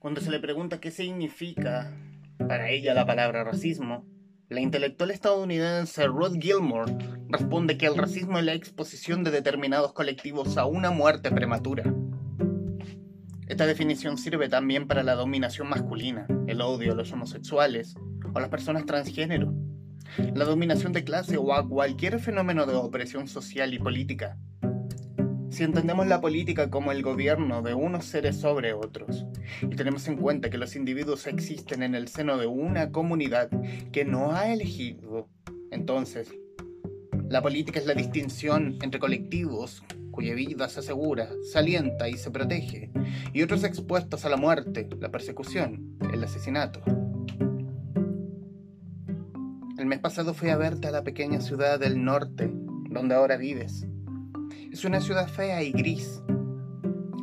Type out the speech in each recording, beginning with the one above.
Cuando se le pregunta qué significa para ella la palabra racismo, la intelectual estadounidense Ruth Gilmore responde que el racismo es la exposición de determinados colectivos a una muerte prematura. Esta definición sirve también para la dominación masculina, el odio a los homosexuales o las personas transgénero, la dominación de clase o a cualquier fenómeno de opresión social y política. Si entendemos la política como el gobierno de unos seres sobre otros, y tenemos en cuenta que los individuos existen en el seno de una comunidad que no ha elegido, entonces, la política es la distinción entre colectivos cuya vida se asegura, se alienta y se protege, y otros expuestos a la muerte, la persecución, el asesinato. El mes pasado fui a verte a la pequeña ciudad del norte, donde ahora vives. Es una ciudad fea y gris.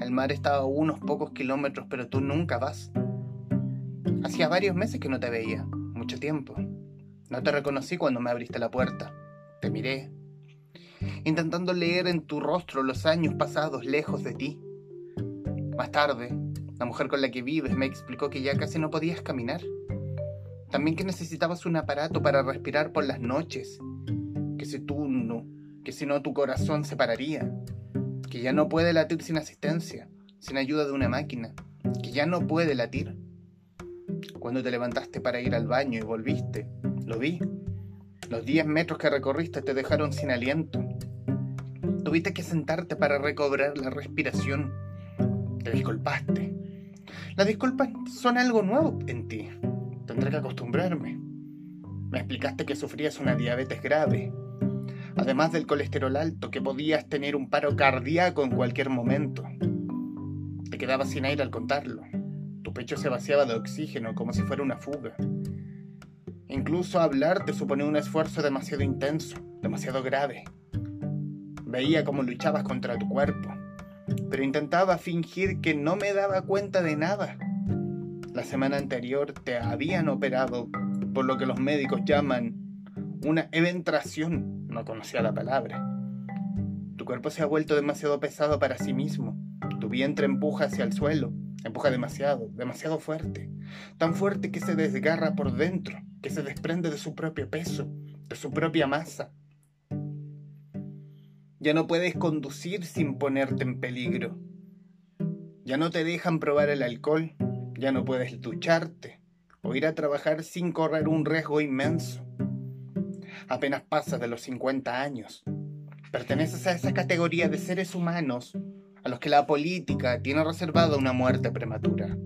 El mar está a unos pocos kilómetros, pero tú nunca vas. Hacía varios meses que no te veía, mucho tiempo. No te reconocí cuando me abriste la puerta. Te miré, intentando leer en tu rostro los años pasados lejos de ti. Más tarde, la mujer con la que vives me explicó que ya casi no podías caminar. También que necesitabas un aparato para respirar por las noches, que si tú no que si no tu corazón se pararía, que ya no puede latir sin asistencia, sin ayuda de una máquina, que ya no puede latir. Cuando te levantaste para ir al baño y volviste, lo vi. Los 10 metros que recorriste te dejaron sin aliento. Tuviste que sentarte para recobrar la respiración. Te disculpaste. Las disculpas son algo nuevo en ti. Tendré que acostumbrarme. Me explicaste que sufrías una diabetes grave además del colesterol alto, que podías tener un paro cardíaco en cualquier momento. Te quedabas sin aire al contarlo. Tu pecho se vaciaba de oxígeno como si fuera una fuga. Incluso hablar te suponía un esfuerzo demasiado intenso, demasiado grave. Veía cómo luchabas contra tu cuerpo, pero intentaba fingir que no me daba cuenta de nada. La semana anterior te habían operado por lo que los médicos llaman una eventración no conocía la palabra. Tu cuerpo se ha vuelto demasiado pesado para sí mismo. Tu vientre empuja hacia el suelo, empuja demasiado, demasiado fuerte. Tan fuerte que se desgarra por dentro, que se desprende de su propio peso, de su propia masa. Ya no puedes conducir sin ponerte en peligro. Ya no te dejan probar el alcohol, ya no puedes ducharte o ir a trabajar sin correr un riesgo inmenso apenas pasas de los 50 años. Perteneces a esa categoría de seres humanos a los que la política tiene reservada una muerte prematura.